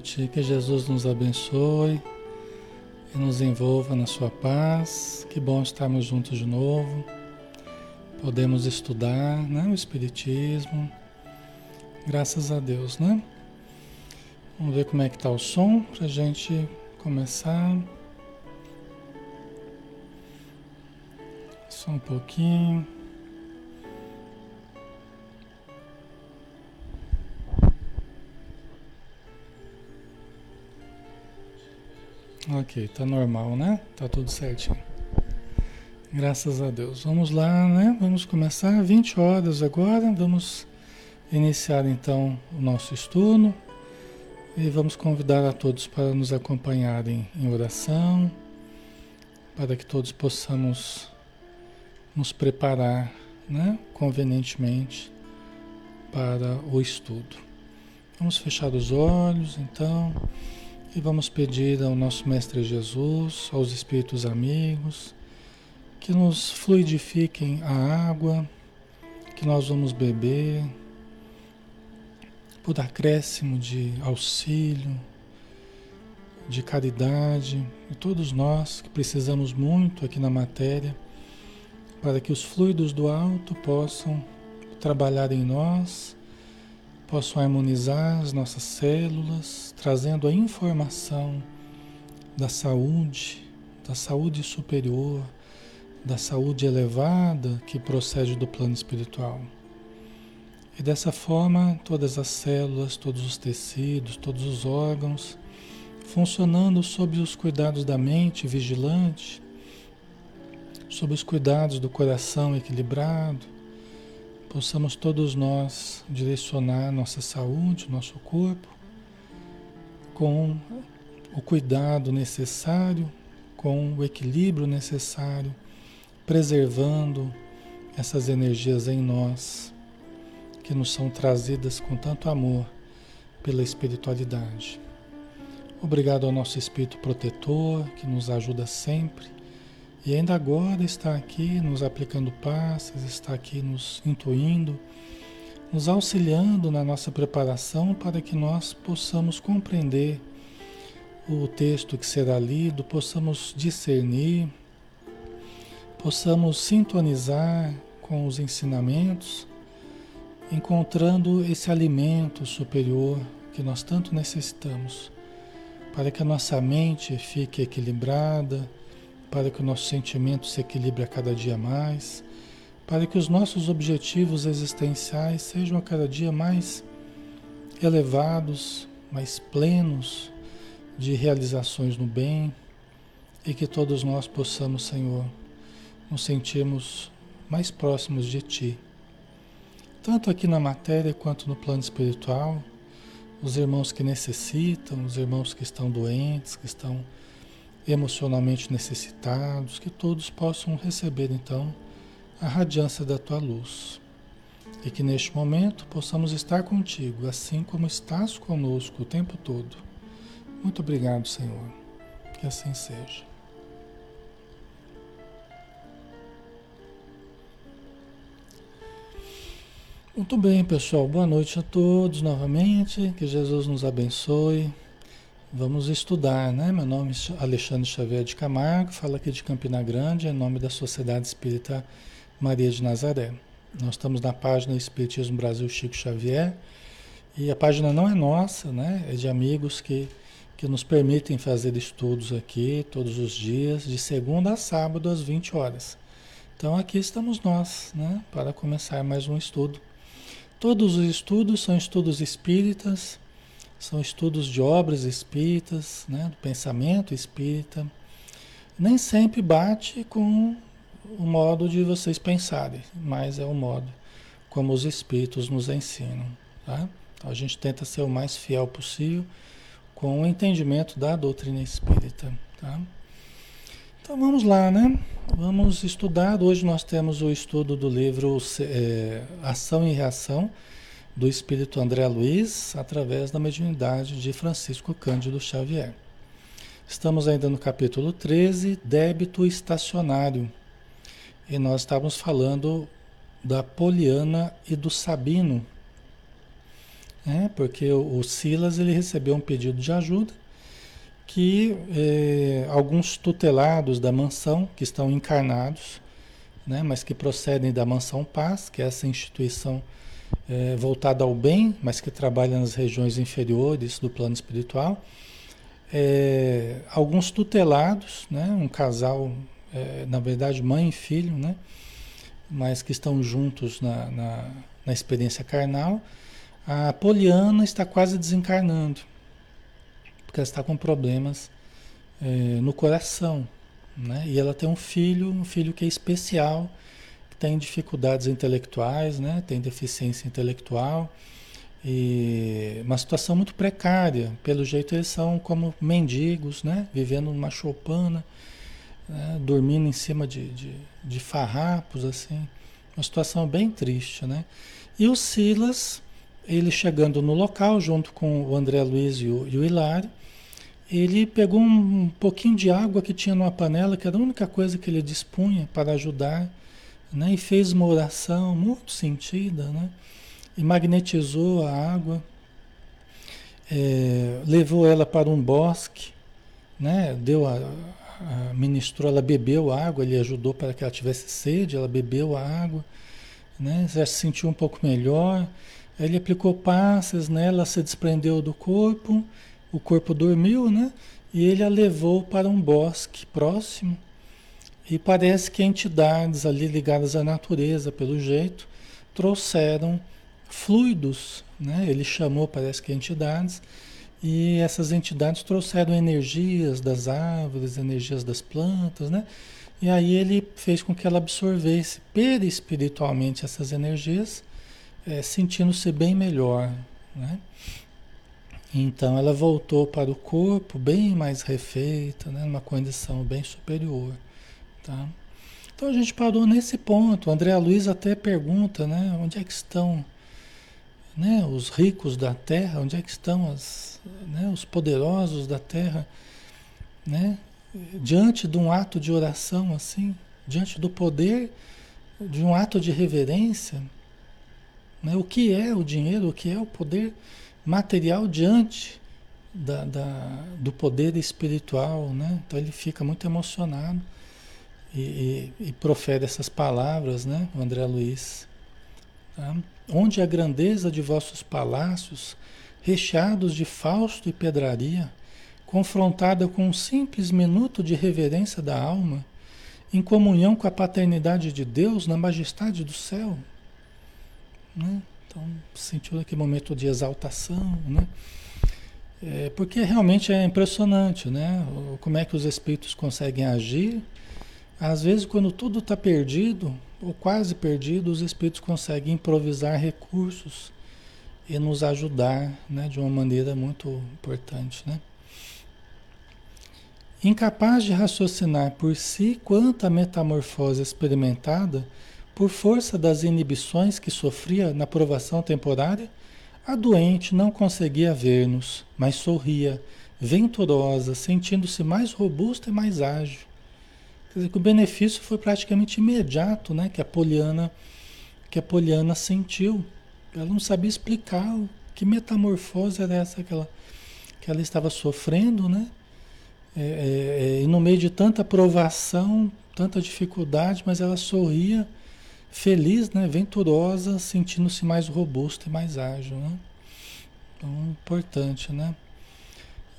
Que Jesus nos abençoe e nos envolva na sua paz. Que bom estarmos juntos de novo. Podemos estudar né, o Espiritismo. Graças a Deus, né? Vamos ver como é que está o som para a gente começar. Só um pouquinho. Ok, tá normal, né? Tá tudo certinho. Graças a Deus. Vamos lá, né? Vamos começar 20 horas agora. Vamos iniciar então o nosso estudo e vamos convidar a todos para nos acompanharem em oração, para que todos possamos nos preparar, né, convenientemente para o estudo. Vamos fechar os olhos, então. E vamos pedir ao nosso Mestre Jesus, aos Espíritos amigos, que nos fluidifiquem a água que nós vamos beber, por acréscimo de auxílio, de caridade, e todos nós que precisamos muito aqui na matéria, para que os fluidos do alto possam trabalhar em nós possam harmonizar as nossas células, trazendo a informação da saúde, da saúde superior, da saúde elevada que procede do plano espiritual. E dessa forma, todas as células, todos os tecidos, todos os órgãos, funcionando sob os cuidados da mente vigilante, sob os cuidados do coração equilibrado, possamos todos nós direcionar nossa saúde, nosso corpo, com o cuidado necessário, com o equilíbrio necessário, preservando essas energias em nós, que nos são trazidas com tanto amor pela espiritualidade. Obrigado ao nosso Espírito protetor, que nos ajuda sempre e ainda agora está aqui nos aplicando passes, está aqui nos intuindo, nos auxiliando na nossa preparação para que nós possamos compreender o texto que será lido, possamos discernir, possamos sintonizar com os ensinamentos, encontrando esse alimento superior que nós tanto necessitamos, para que a nossa mente fique equilibrada para que o nosso sentimento se equilibre a cada dia mais, para que os nossos objetivos existenciais sejam a cada dia mais elevados, mais plenos de realizações no bem e que todos nós possamos, Senhor, nos sentirmos mais próximos de Ti, tanto aqui na matéria quanto no plano espiritual. Os irmãos que necessitam, os irmãos que estão doentes, que estão emocionalmente necessitados, que todos possam receber então a radiância da tua luz. E que neste momento possamos estar contigo, assim como estás conosco o tempo todo. Muito obrigado, Senhor. Que assim seja. Muito bem, pessoal. Boa noite a todos novamente. Que Jesus nos abençoe. Vamos estudar, né? Meu nome é Alexandre Xavier de Camargo, falo aqui de Campina Grande, em nome da Sociedade Espírita Maria de Nazaré. Nós estamos na página Espiritismo Brasil Chico Xavier e a página não é nossa, né? É de amigos que, que nos permitem fazer estudos aqui todos os dias, de segunda a sábado às 20 horas. Então aqui estamos nós, né? Para começar mais um estudo. Todos os estudos são estudos espíritas são estudos de obras espíritas, né, do pensamento espírita. Nem sempre bate com o modo de vocês pensarem, mas é o modo como os espíritos nos ensinam. Tá? Então a gente tenta ser o mais fiel possível com o entendimento da doutrina espírita. Tá? Então vamos lá, né? Vamos estudar. Hoje nós temos o estudo do livro é, Ação e Reação do espírito André Luiz através da mediunidade de Francisco Cândido Xavier. Estamos ainda no capítulo 13, débito estacionário. E nós estávamos falando da Poliana e do Sabino. né? porque o, o Silas ele recebeu um pedido de ajuda que eh, alguns tutelados da mansão que estão encarnados, né, mas que procedem da mansão Paz, que é essa instituição eh, voltada ao bem, mas que trabalha nas regiões inferiores do plano espiritual, eh, alguns tutelados, né, um casal, na verdade mãe e filho, né, mas que estão juntos na, na, na experiência carnal, a Poliana está quase desencarnando porque ela está com problemas é, no coração. Né? E ela tem um filho, um filho que é especial, tem dificuldades intelectuais, né? tem deficiência intelectual. E uma situação muito precária. Pelo jeito, eles são como mendigos, né? vivendo numa choupana, né? dormindo em cima de, de, de farrapos. assim Uma situação bem triste. Né? E o Silas, ele chegando no local, junto com o André Luiz e o, e o Hilário, ele pegou um, pouquinho de água que tinha numa panela, que era a única coisa que ele dispunha para ajudar, né? e fez uma oração muito sentida, né? e magnetizou a água, é, levou ela para um bosque, né? deu a, a, ministrou, ela bebeu água, ele ajudou para que ela tivesse sede, ela bebeu a água, né? já se sentiu um pouco melhor, ele aplicou passes nela, se desprendeu do corpo, o corpo dormiu, né? E ele a levou para um bosque próximo. E parece que entidades ali ligadas à natureza, pelo jeito, trouxeram fluidos, né? Ele chamou, parece que entidades, e essas entidades trouxeram energias das árvores, energias das plantas, né? E aí ele fez com que ela absorvesse perispiritualmente essas energias, é, sentindo-se bem melhor, né? Então ela voltou para o corpo bem mais refeita, né, numa condição bem superior. Tá? Então a gente parou nesse ponto. André Luiz até pergunta, né, onde é que estão né, os ricos da terra, onde é que estão as, né, os poderosos da terra, né, diante de um ato de oração assim, diante do poder de um ato de reverência. Né, o que é o dinheiro, o que é o poder? material diante da, da, do poder espiritual, né? Então ele fica muito emocionado e, e, e profere essas palavras, né? André Luiz. Tá? Onde a grandeza de vossos palácios, recheados de fausto e pedraria, confrontada com um simples minuto de reverência da alma, em comunhão com a paternidade de Deus na majestade do céu. Né? Então, sentiu aquele momento de exaltação, né? É, porque realmente é impressionante, né? Como é que os espíritos conseguem agir. Às vezes, quando tudo está perdido, ou quase perdido, os espíritos conseguem improvisar recursos e nos ajudar né, de uma maneira muito importante. Né? Incapaz de raciocinar por si quanto a metamorfose experimentada por força das inibições que sofria na provação temporária, a doente não conseguia ver-nos, mas sorria, venturosa, sentindo-se mais robusta e mais ágil. Dizer que o benefício foi praticamente imediato, né? Que a Poliana, que a Poliana sentiu. Ela não sabia explicar que metamorfose era essa que ela, que ela estava sofrendo, né? É, é, é e no meio de tanta provação, tanta dificuldade, mas ela sorria feliz, né, venturosa, sentindo-se mais robusta e mais ágil, né? Então, importante, né?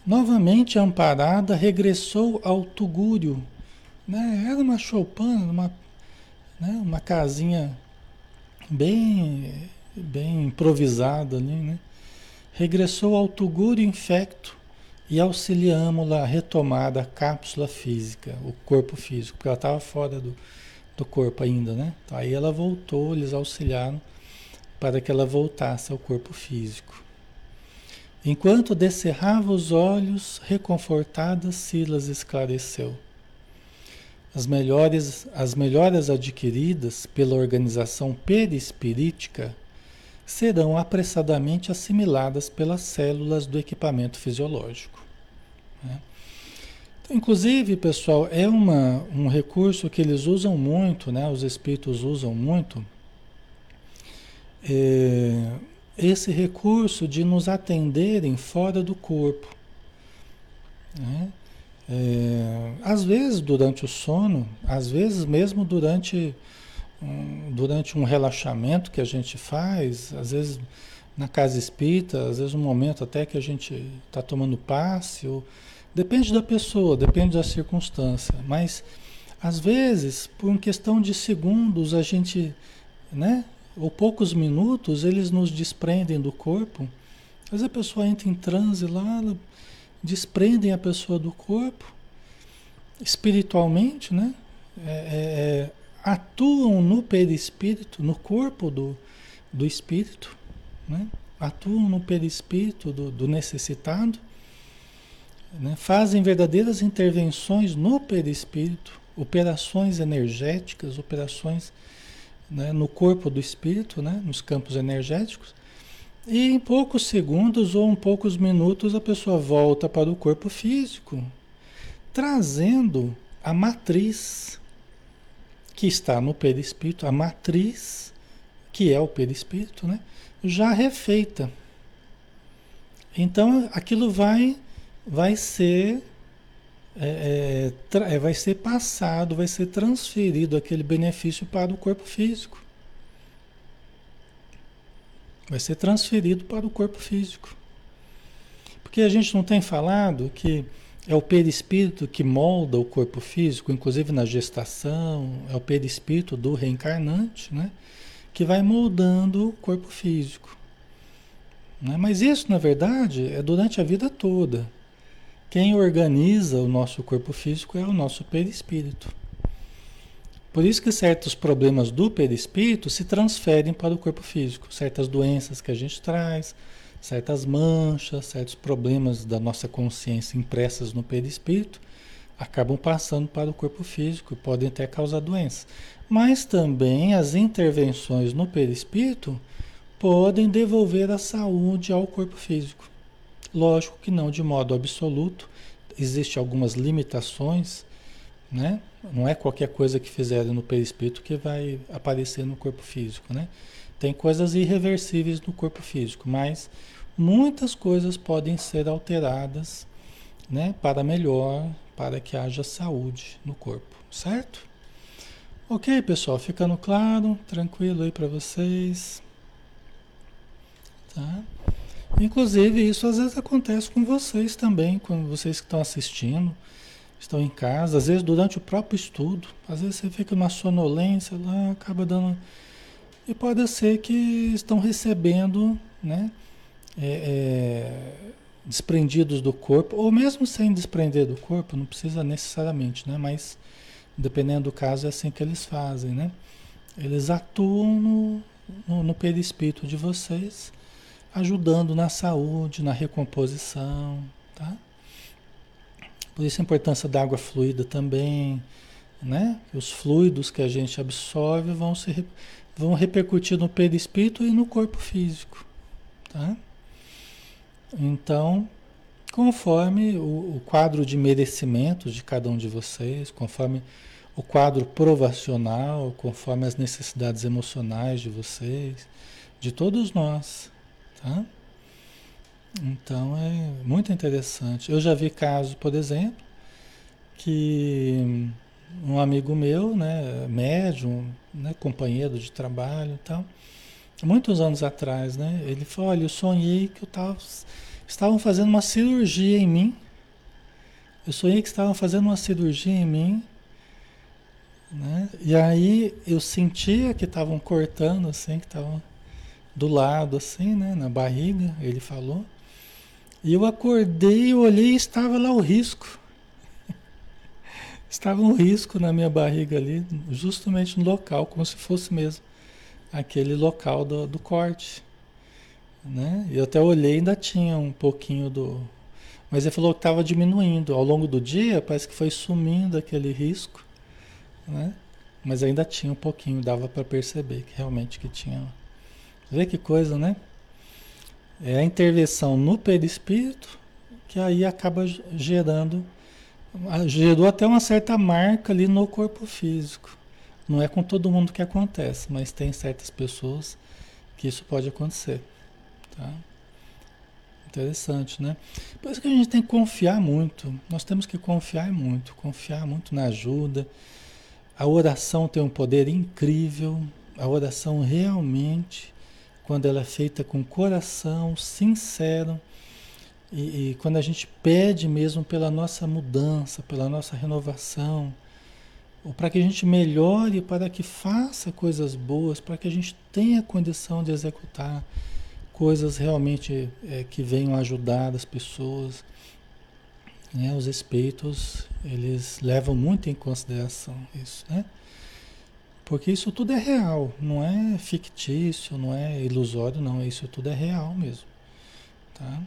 Novamente amparada, regressou ao Tugúrio, né? Era uma choupana, uma, né? uma casinha bem, bem improvisada ali, né? Regressou ao Tugúrio infecto e auxiliamos-la a retomar da cápsula física, o corpo físico, porque ela estava fora do, do corpo ainda, né? Aí ela voltou, eles auxiliaram para que ela voltasse ao corpo físico. Enquanto descerrava os olhos, reconfortada, Silas esclareceu. As melhores, as melhoras adquiridas pela organização perispirítica serão apressadamente assimiladas pelas células do equipamento fisiológico. Né? Inclusive, pessoal, é uma, um recurso que eles usam muito, né? os espíritos usam muito, é, esse recurso de nos atenderem fora do corpo. Né? É, às vezes durante o sono, às vezes mesmo durante um, durante um relaxamento que a gente faz, às vezes na casa espírita, às vezes um momento até que a gente está tomando passe, ou, depende da pessoa, depende da circunstância, mas às vezes, por questão de segundos, a gente, né, ou poucos minutos, eles nos desprendem do corpo. Às vezes a pessoa entra em transe lá, desprendem a pessoa do corpo, espiritualmente, né? É, é, é atuam no perispírito, no corpo do, do espírito, né? atuam no perispírito do, do necessitado, né? fazem verdadeiras intervenções no perispírito, operações energéticas, operações né? no corpo do espírito, né? nos campos energéticos, e em poucos segundos ou em poucos minutos a pessoa volta para o corpo físico, trazendo a matriz que está no perispírito, a matriz, que é o perispírito, né? já refeita. Então aquilo vai, vai ser é, é, é, vai ser passado, vai ser transferido aquele benefício para o corpo físico. Vai ser transferido para o corpo físico. Porque a gente não tem falado que é o perispírito que molda o corpo físico, inclusive na gestação, é o perispírito do reencarnante, né? Que vai moldando o corpo físico. Né? Mas isso, na verdade, é durante a vida toda. Quem organiza o nosso corpo físico é o nosso perispírito. Por isso que certos problemas do perispírito se transferem para o corpo físico. Certas doenças que a gente traz, certas manchas, certos problemas da nossa consciência impressas no perispírito acabam passando para o corpo físico e podem até causar doenças. Mas também as intervenções no perispírito podem devolver a saúde ao corpo físico. Lógico que não de modo absoluto, existem algumas limitações, né? Não é qualquer coisa que fizerem no perispírito que vai aparecer no corpo físico, né? Tem coisas irreversíveis no corpo físico, mas muitas coisas podem ser alteradas né, para melhor, para que haja saúde no corpo, certo? Ok, pessoal, ficando claro, tranquilo aí para vocês. Tá? Inclusive, isso às vezes acontece com vocês também, com vocês que estão assistindo, estão em casa, às vezes durante o próprio estudo, às vezes você fica numa sonolência lá, acaba dando. E pode ser que estão recebendo, né? é, é, desprendidos do corpo, ou mesmo sem desprender do corpo, não precisa necessariamente, né? Mas dependendo do caso é assim que eles fazem, né? Eles atuam no, no, no perispírito de vocês, ajudando na saúde, na recomposição, tá? Por isso a importância da água fluida também, né? Os fluidos que a gente absorve vão se vão repercutir no perispírito e no corpo físico, tá? Então, conforme o, o, quadro de merecimentos de cada um de vocês, conforme o quadro provacional, conforme as necessidades emocionais de vocês, de todos nós, tá? Então é muito interessante. Eu já vi casos, por exemplo, que um amigo meu, né, médium, né, companheiro de trabalho e tal, muitos anos atrás, né? Ele falou, olha, eu sonhei que eu tava, estavam fazendo uma cirurgia em mim. Eu sonhei que estavam fazendo uma cirurgia em mim. Né? E aí eu sentia que estavam cortando assim, que estavam do lado assim, né? Na barriga, ele falou. E eu acordei, olhei e estava lá o risco. estava um risco na minha barriga ali, justamente no local, como se fosse mesmo aquele local do, do corte. Né? Eu até olhei e ainda tinha um pouquinho do. Mas ele falou que estava diminuindo. Ao longo do dia, parece que foi sumindo aquele risco. Né? Mas ainda tinha um pouquinho, dava para perceber que realmente que tinha. Vê que coisa, né? É a intervenção no perispírito que aí acaba gerando. Gerou até uma certa marca ali no corpo físico. Não é com todo mundo que acontece, mas tem certas pessoas que isso pode acontecer. Tá? Interessante, né? Por isso que a gente tem que confiar muito. Nós temos que confiar muito, confiar muito na ajuda. A oração tem um poder incrível. A oração realmente, quando ela é feita com coração sincero, e, e quando a gente pede mesmo pela nossa mudança, pela nossa renovação, ou para que a gente melhore, para que faça coisas boas, para que a gente tenha condição de executar coisas realmente é, que venham ajudar as pessoas. Né? Os espíritos, eles levam muito em consideração isso, né? Porque isso tudo é real, não é fictício, não é ilusório, não. Isso tudo é real mesmo, tá?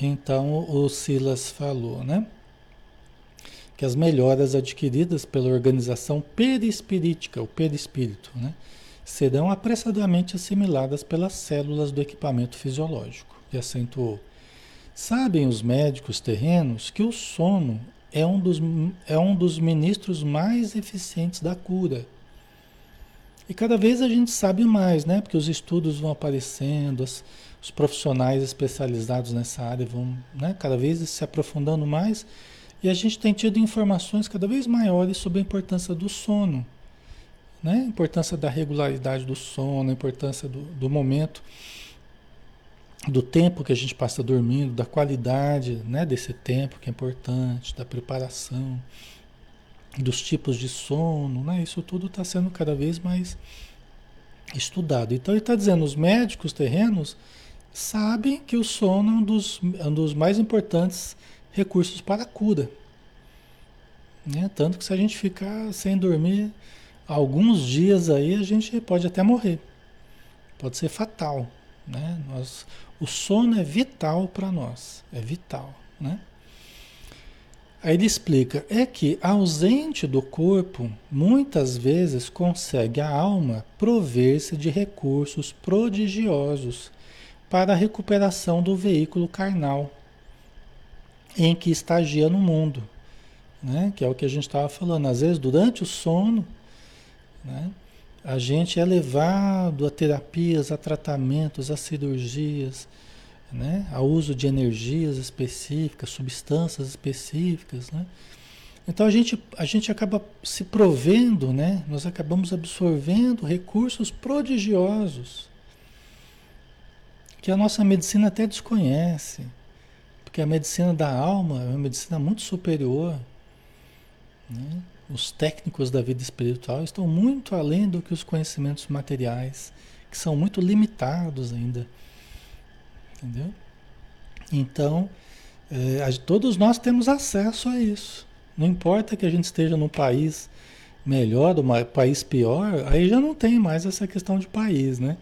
Então o Silas falou, né? Que as melhoras adquiridas pela organização perispirítica, o perispírito, né? Serão apressadamente assimiladas pelas células do equipamento fisiológico. E acentuou. Sabem os médicos terrenos que o sono é um dos, é um dos ministros mais eficientes da cura. E cada vez a gente sabe mais, né? Porque os estudos vão aparecendo, as, os profissionais especializados nessa área vão né, cada vez se aprofundando mais e a gente tem tido informações cada vez maiores sobre a importância do sono, né? a importância da regularidade do sono, a importância do, do momento, do tempo que a gente passa dormindo, da qualidade né, desse tempo que é importante, da preparação, dos tipos de sono, né? isso tudo está sendo cada vez mais estudado. Então ele está dizendo, os médicos terrenos sabem que o sono é um dos, é um dos mais importantes recursos para a cura. Né? Tanto que se a gente ficar sem dormir alguns dias aí, a gente pode até morrer. Pode ser fatal. Né? Nós, o sono é vital para nós. É vital. Né? Aí ele explica, é que ausente do corpo, muitas vezes consegue a alma prover-se de recursos prodigiosos para a recuperação do veículo carnal em que estagia no mundo, né? que é o que a gente estava falando. Às vezes, durante o sono, né? A gente é levado a terapias, a tratamentos, a cirurgias, né? a uso de energias específicas, substâncias específicas. Né? Então a gente, a gente acaba se provendo, né? nós acabamos absorvendo recursos prodigiosos que a nossa medicina até desconhece, porque a medicina da alma é uma medicina muito superior. Né? Os técnicos da vida espiritual estão muito além do que os conhecimentos materiais, que são muito limitados ainda. Entendeu? Então, é, todos nós temos acesso a isso. Não importa que a gente esteja num país melhor, um país pior, aí já não tem mais essa questão de país, né?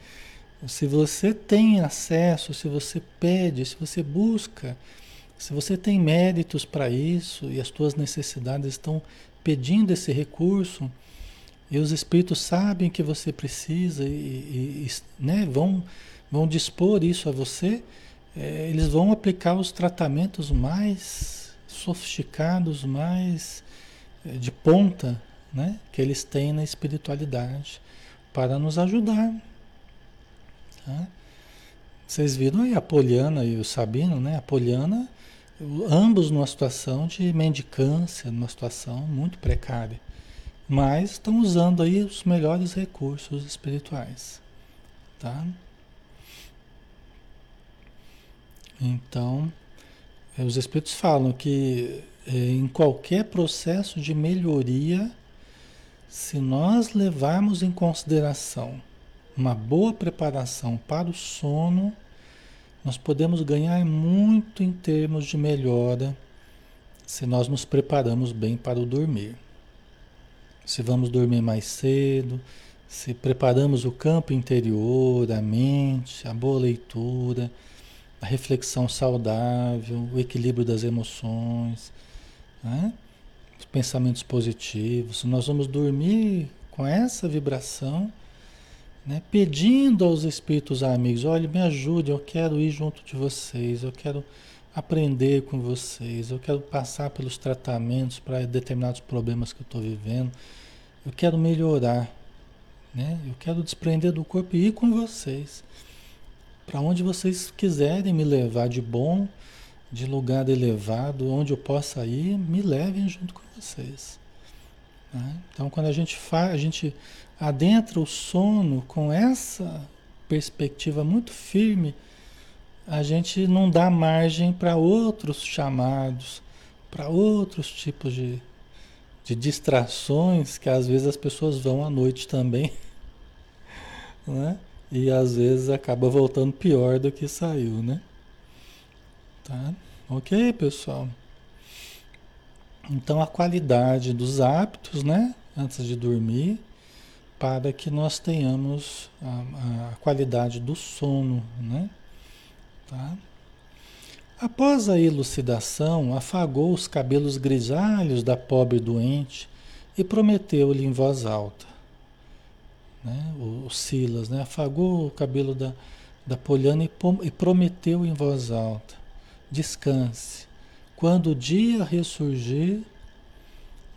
Se você tem acesso, se você pede, se você busca, se você tem méritos para isso e as tuas necessidades estão pedindo esse recurso, e os espíritos sabem que você precisa e, e né, vão, vão dispor isso a você, é, eles vão aplicar os tratamentos mais sofisticados, mais é, de ponta, né, que eles têm na espiritualidade, para nos ajudar. Tá? Vocês viram aí a Poliana e o Sabino, né? A Poliana, ambos numa situação de mendicância, numa situação muito precária. Mas estão usando aí os melhores recursos espirituais. Tá? Então, eh, os espíritos falam que eh, em qualquer processo de melhoria, se nós levarmos em consideração uma boa preparação para o sono, nós podemos ganhar muito em termos de melhora se nós nos preparamos bem para o dormir. Se vamos dormir mais cedo, se preparamos o campo interior, a mente, a boa leitura, a reflexão saudável, o equilíbrio das emoções, né? os pensamentos positivos. Se nós vamos dormir com essa vibração, né? pedindo aos espíritos amigos, olha, me ajude, eu quero ir junto de vocês, eu quero aprender com vocês, eu quero passar pelos tratamentos para determinados problemas que eu estou vivendo, eu quero melhorar, né? eu quero desprender do corpo e ir com vocês. Para onde vocês quiserem me levar de bom, de lugar elevado, onde eu possa ir, me levem junto com vocês. Né? Então, quando a gente faz, a gente adentra o sono com essa perspectiva muito firme, a gente não dá margem para outros chamados, para outros tipos de, de distrações que às vezes as pessoas vão à noite também, né? E às vezes acaba voltando pior do que saiu, né? Tá? Ok, pessoal? Então a qualidade dos hábitos, né? Antes de dormir, para que nós tenhamos a, a qualidade do sono, né? Tá? Após a elucidação, afagou os cabelos grisalhos da pobre doente e prometeu-lhe em voz alta. Né? O, o, Silas né? afagou o cabelo da, da Poliana e, e prometeu em voz alta: Descanse. Quando o dia ressurgir,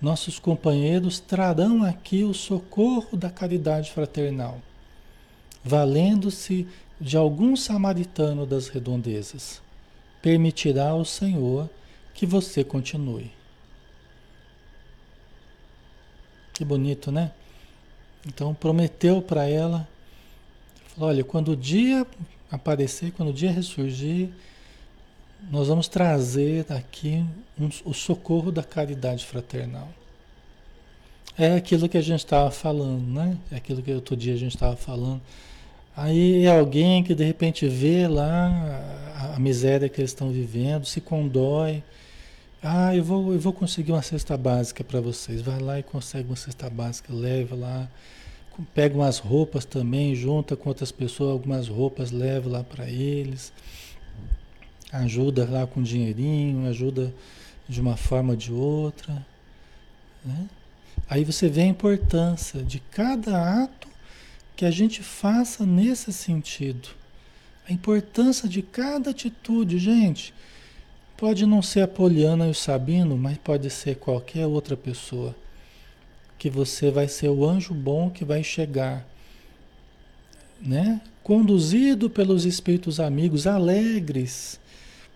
nossos companheiros trarão aqui o socorro da caridade fraternal, valendo-se de algum samaritano das redondezas permitirá o Senhor que você continue. Que bonito, né? Então prometeu para ela, falou, olha, quando o dia aparecer, quando o dia ressurgir, nós vamos trazer aqui um, o socorro da caridade fraternal. É aquilo que a gente estava falando, né? É aquilo que outro dia a gente estava falando Aí é alguém que de repente vê lá a, a miséria que eles estão vivendo, se condói. Ah, eu vou, eu vou conseguir uma cesta básica para vocês. Vai lá e consegue uma cesta básica, leva lá. Pega umas roupas também, junta com outras pessoas algumas roupas, leva lá para eles. Ajuda lá com dinheirinho, ajuda de uma forma ou de outra. Né? Aí você vê a importância de cada ato que a gente faça nesse sentido. A importância de cada atitude, gente. Pode não ser a Poliana e o Sabino, mas pode ser qualquer outra pessoa. Que você vai ser o anjo bom que vai chegar, né? Conduzido pelos espíritos amigos alegres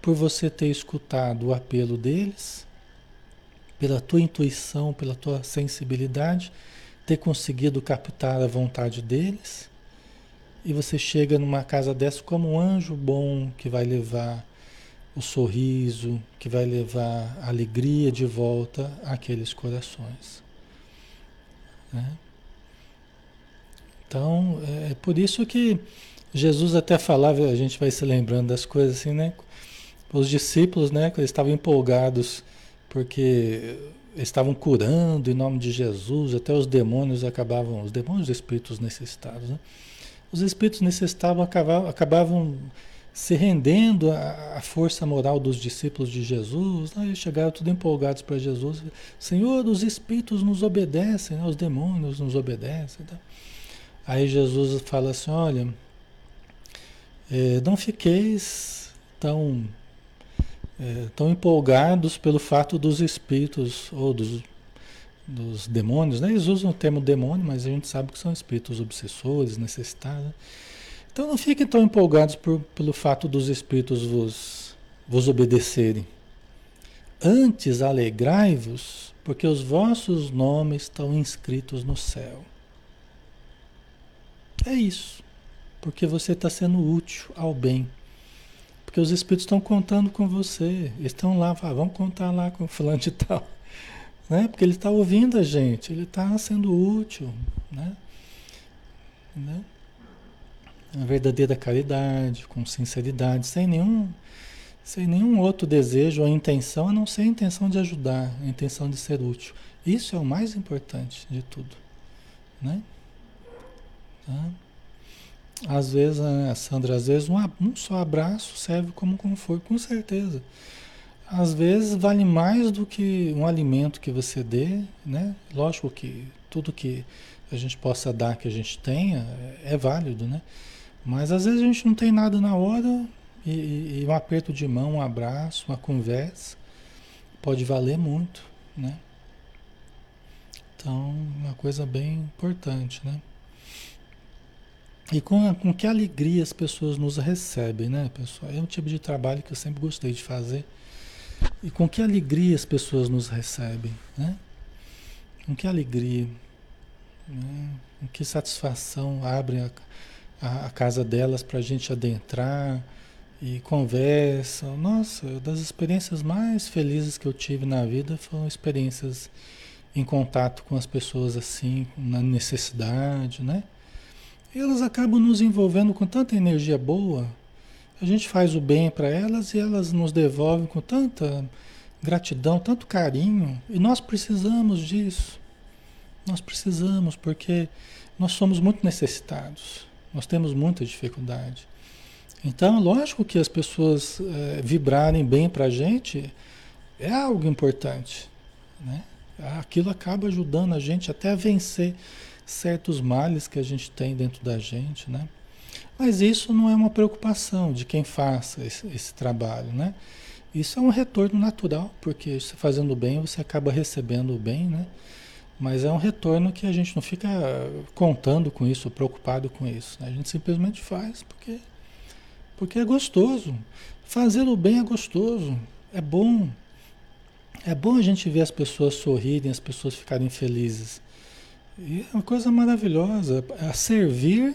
por você ter escutado o apelo deles, pela tua intuição, pela tua sensibilidade ter conseguido captar a vontade deles. E você chega numa casa dessa como um anjo bom que vai levar o sorriso, que vai levar a alegria de volta àqueles corações. Né? Então, é, é por isso que Jesus até falava, a gente vai se lembrando das coisas assim, né? Os discípulos, né, eles estavam empolgados porque estavam curando em nome de Jesus, até os demônios acabavam, os demônios os espíritos necessitados, né? Os espíritos necessitavam acabavam, acabavam se rendendo à, força moral dos discípulos de Jesus, né? chegaram tudo empolgados para Jesus. Senhor, os espíritos nos obedecem, né? os demônios nos obedecem. Tá? Aí Jesus fala assim: olha, é, não fiqueis tão é, tão empolgados pelo fato dos espíritos ou dos, dos demônios, né? Eles usam o termo demônio, mas a gente sabe que são espíritos obsessores, necessitados. Então não fiquem tão empolgados por, pelo fato dos espíritos vos, vos obedecerem. Antes alegrai-vos, porque os vossos nomes estão inscritos no céu. É isso. Porque você está sendo útil ao bem. Porque os espíritos estão contando com você. Estão lá, ah, vamos contar lá com o fulano de tal. Né? Porque ele está ouvindo a gente, ele está sendo útil. Né? né? A verdadeira caridade, com sinceridade, sem nenhum, sem nenhum outro desejo ou intenção, a não ser a intenção de ajudar, a intenção de ser útil. Isso é o mais importante de tudo. Né? Tá? Às vezes, né, Sandra, às vezes um, um só abraço serve como conforto, com certeza. Às vezes vale mais do que um alimento que você dê, né? Lógico que tudo que a gente possa dar, que a gente tenha, é, é válido, né? Mas às vezes a gente não tem nada na hora e, e um aperto de mão, um abraço, uma conversa pode valer muito, né? Então, uma coisa bem importante, né? E com, com que alegria as pessoas nos recebem, né, pessoal? É um tipo de trabalho que eu sempre gostei de fazer. E com que alegria as pessoas nos recebem, né? Com que alegria, né? com que satisfação abrem a, a, a casa delas para a gente adentrar e conversam. Nossa, das experiências mais felizes que eu tive na vida foram experiências em contato com as pessoas assim, na necessidade, né? Elas acabam nos envolvendo com tanta energia boa. A gente faz o bem para elas e elas nos devolvem com tanta gratidão, tanto carinho. E nós precisamos disso. Nós precisamos, porque nós somos muito necessitados. Nós temos muita dificuldade. Então, lógico que as pessoas é, vibrarem bem para a gente é algo importante. Né? Aquilo acaba ajudando a gente até a vencer certos males que a gente tem dentro da gente, né? Mas isso não é uma preocupação de quem faça esse, esse trabalho, né? Isso é um retorno natural, porque você fazendo bem, você acaba recebendo o bem, né? Mas é um retorno que a gente não fica contando com isso, preocupado com isso. Né? A gente simplesmente faz porque, porque é gostoso. Fazer o bem é gostoso, é bom. É bom a gente ver as pessoas sorrirem, as pessoas ficarem felizes. E é uma coisa maravilhosa. A servir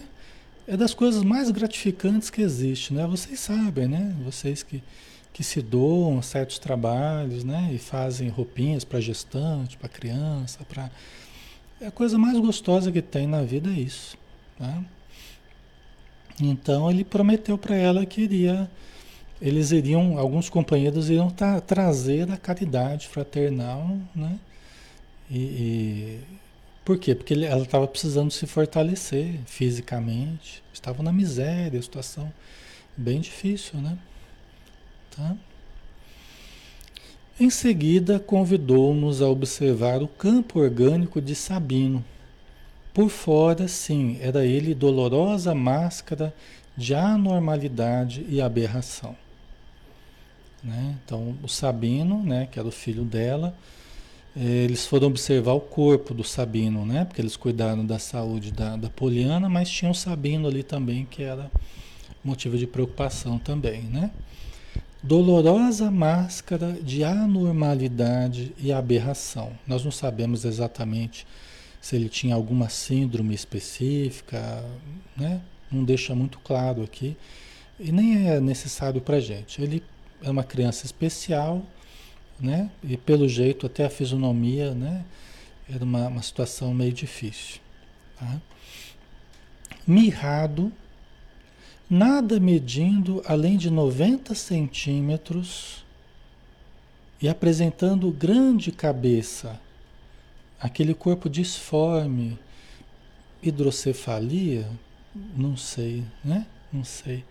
é das coisas mais gratificantes que existe, né? Vocês sabem, né? Vocês que, que se doam certos trabalhos, né? E fazem roupinhas para gestante, para criança, para é a coisa mais gostosa que tem na vida é isso, tá? Então ele prometeu para ela que iria, eles iriam, alguns companheiros iriam tra trazer a caridade fraternal, né? E, e por quê? Porque ela estava precisando se fortalecer fisicamente, estava na miséria, situação bem difícil, né? Tá? Em seguida, convidou-nos a observar o campo orgânico de Sabino. Por fora, sim, era ele dolorosa máscara de anormalidade e aberração. Né? Então, o Sabino, né, que era o filho dela, eles foram observar o corpo do Sabino, né? Porque eles cuidaram da saúde da, da Poliana, mas tinha o Sabino ali também, que era motivo de preocupação também, né? Dolorosa máscara de anormalidade e aberração. Nós não sabemos exatamente se ele tinha alguma síndrome específica, né? Não deixa muito claro aqui. E nem é necessário para gente. Ele é uma criança especial, né? E pelo jeito até a fisionomia, né? Era uma, uma situação meio difícil. Tá? Mirrado, nada medindo além de 90 centímetros e apresentando grande cabeça, aquele corpo disforme, hidrocefalia, não sei, né? Não sei.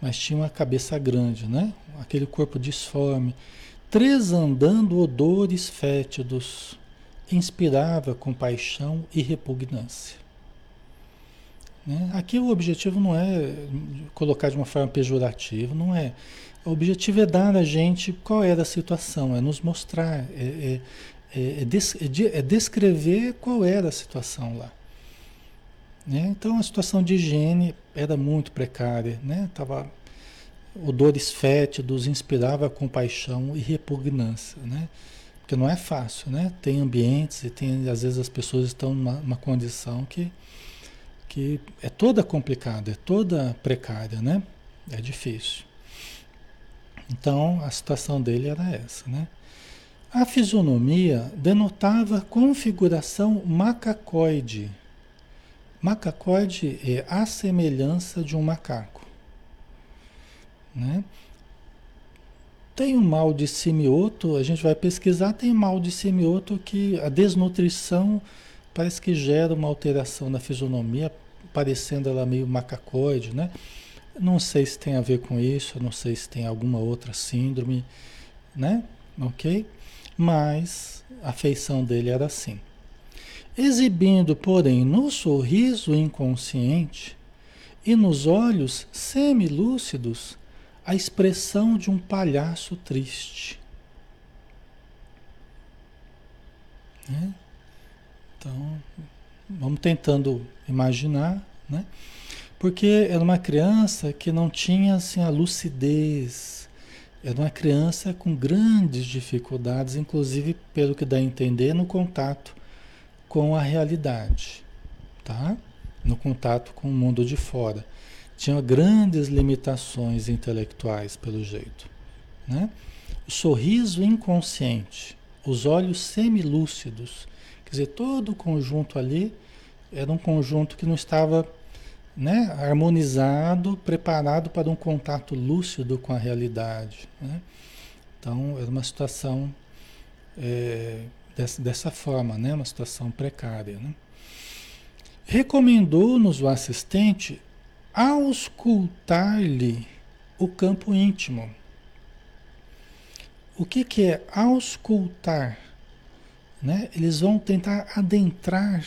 Mas tinha uma cabeça grande, né? Aquele corpo disforme Tresandando odores fétidos, inspirava compaixão e repugnância. Né? Aqui o objetivo não é colocar de uma forma pejorativa, não é. O objetivo é dar a gente qual era a situação, é nos mostrar, é, é, é, é, des, é, é descrever qual era a situação lá. Né? Então a situação de higiene era muito precária, né? Tava odores fétidos, inspirava compaixão e repugnância, né? Porque não é fácil, né? Tem ambientes e tem, às vezes as pessoas estão numa, numa condição que, que é toda complicada, é toda precária, né? É difícil. Então, a situação dele era essa, né? A fisionomia denotava configuração macacoide. Macacoide é a semelhança de um macaco. Né? Tem o mal de semioto, a gente vai pesquisar, tem mal de semioto que a desnutrição parece que gera uma alteração na fisionomia, parecendo ela meio macacoide, né? Não sei se tem a ver com isso, não sei se tem alguma outra síndrome, né? Ok? Mas a feição dele era assim. Exibindo, porém, no sorriso inconsciente e nos olhos semilúcidos a expressão de um palhaço triste. Né? Então, vamos tentando imaginar, né? Porque era uma criança que não tinha assim, a lucidez. Era uma criança com grandes dificuldades, inclusive, pelo que dá a entender, no contato com a realidade. Tá? No contato com o mundo de fora. Tinha grandes limitações intelectuais, pelo jeito. Né? O sorriso inconsciente, os olhos semilúcidos, quer dizer, todo o conjunto ali era um conjunto que não estava né, harmonizado, preparado para um contato lúcido com a realidade. Né? Então, era uma situação é, dessa, dessa, forma, né? uma situação precária. Né? Recomendou-nos o assistente auscultar-lhe o campo íntimo. O que, que é auscultar? Né? Eles vão tentar adentrar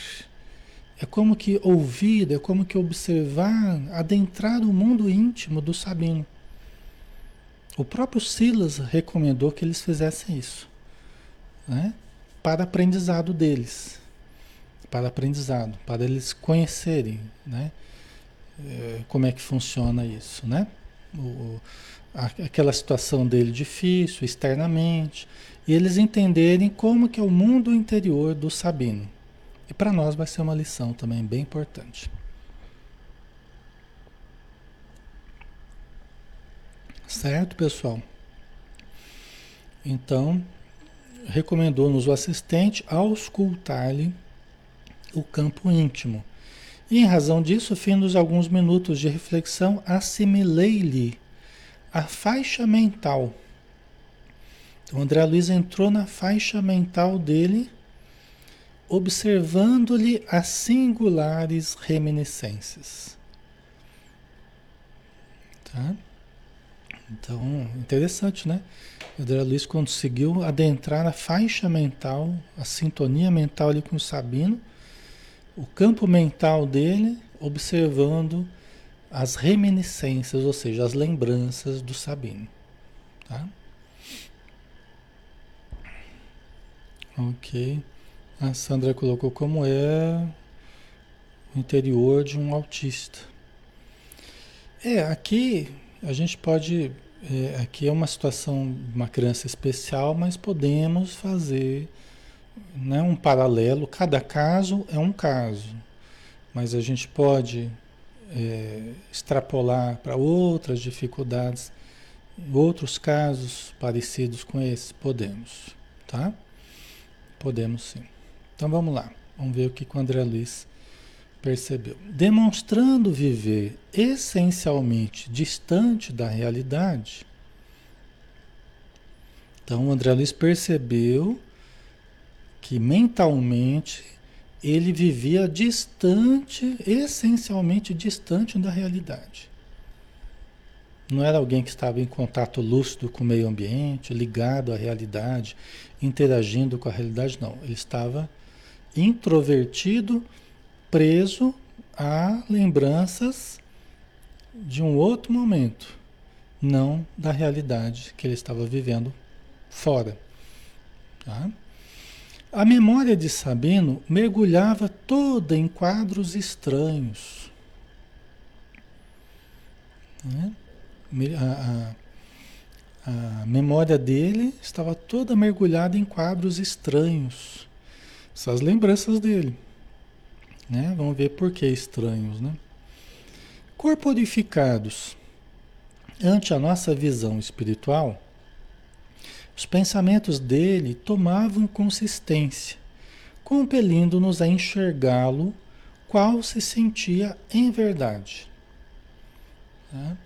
é como que ouvir, é como que observar, adentrar o mundo íntimo do Sabino. O próprio Silas recomendou que eles fizessem isso, né? para aprendizado deles, para aprendizado, para eles conhecerem, né? É, como é que funciona isso, né? O, aquela situação dele difícil externamente e eles entenderem como que é o mundo interior do Sabino. E para nós vai ser uma lição também bem importante. Certo, pessoal? Então, recomendou-nos o assistente auscultar-lhe o campo íntimo. E em razão disso, findos alguns minutos de reflexão, assimilei-lhe a faixa mental. Então, André Luiz entrou na faixa mental dele observando-lhe as singulares reminiscências. Tá? Então, interessante, né? André Luiz conseguiu adentrar a faixa mental, a sintonia mental ali com o Sabino, o campo mental dele, observando as reminiscências, ou seja, as lembranças do Sabino. Tá? Ok. A Sandra colocou como é o interior de um autista. É, aqui a gente pode. É, aqui é uma situação uma criança especial, mas podemos fazer né, um paralelo. Cada caso é um caso, mas a gente pode é, extrapolar para outras dificuldades, outros casos parecidos com esse, podemos, tá? Podemos sim. Então vamos lá, vamos ver o que o André Luiz percebeu. Demonstrando viver essencialmente distante da realidade. Então o André Luiz percebeu que mentalmente ele vivia distante, essencialmente distante da realidade. Não era alguém que estava em contato lúcido com o meio ambiente, ligado à realidade, interagindo com a realidade, não. Ele estava introvertido, preso a lembranças de um outro momento, não da realidade que ele estava vivendo fora. Tá? A memória de Sabino mergulhava toda em quadros estranhos. Né? A, a, a memória dele estava toda mergulhada em quadros estranhos essas lembranças dele. Né? Vamos ver por que estranhos. Né? Corporificados ante a nossa visão espiritual, os pensamentos dele tomavam consistência, compelindo-nos a enxergá-lo qual se sentia em verdade. Tá?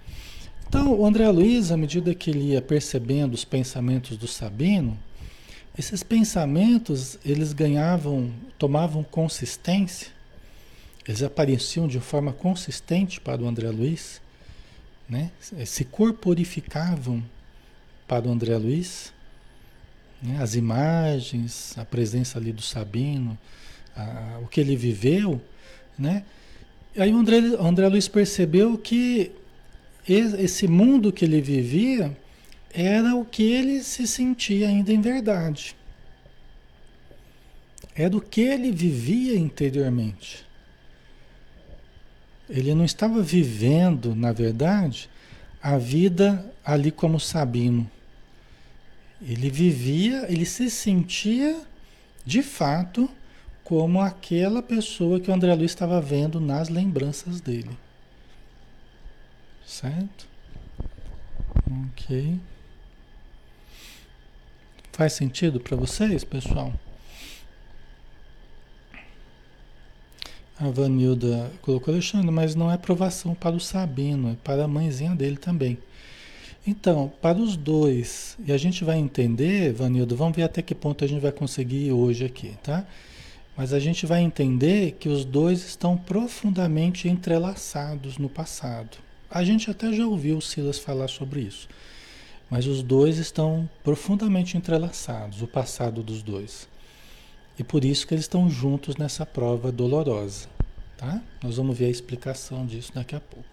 Então, o André Luiz, à medida que ele ia percebendo os pensamentos do Sabino, esses pensamentos, eles ganhavam, tomavam consistência, eles apareciam de forma consistente para o André Luiz, né? se corporificavam para o André Luiz, né? as imagens, a presença ali do Sabino, a, o que ele viveu, né? Aí o André, o André Luiz percebeu que esse mundo que ele vivia era o que ele se sentia ainda em verdade. Era o que ele vivia interiormente. Ele não estava vivendo, na verdade, a vida ali como Sabino. Ele vivia, ele se sentia de fato como aquela pessoa que o André Luiz estava vendo nas lembranças dele. Certo? Ok. Faz sentido para vocês, pessoal? A Vanilda colocou Alexandre, mas não é provação para o Sabino, é para a mãezinha dele também. Então, para os dois, e a gente vai entender, Vanilda, vamos ver até que ponto a gente vai conseguir hoje aqui, tá? Mas a gente vai entender que os dois estão profundamente entrelaçados no passado. A gente até já ouviu o Silas falar sobre isso. Mas os dois estão profundamente entrelaçados, o passado dos dois. E por isso que eles estão juntos nessa prova dolorosa, tá? Nós vamos ver a explicação disso daqui a pouco,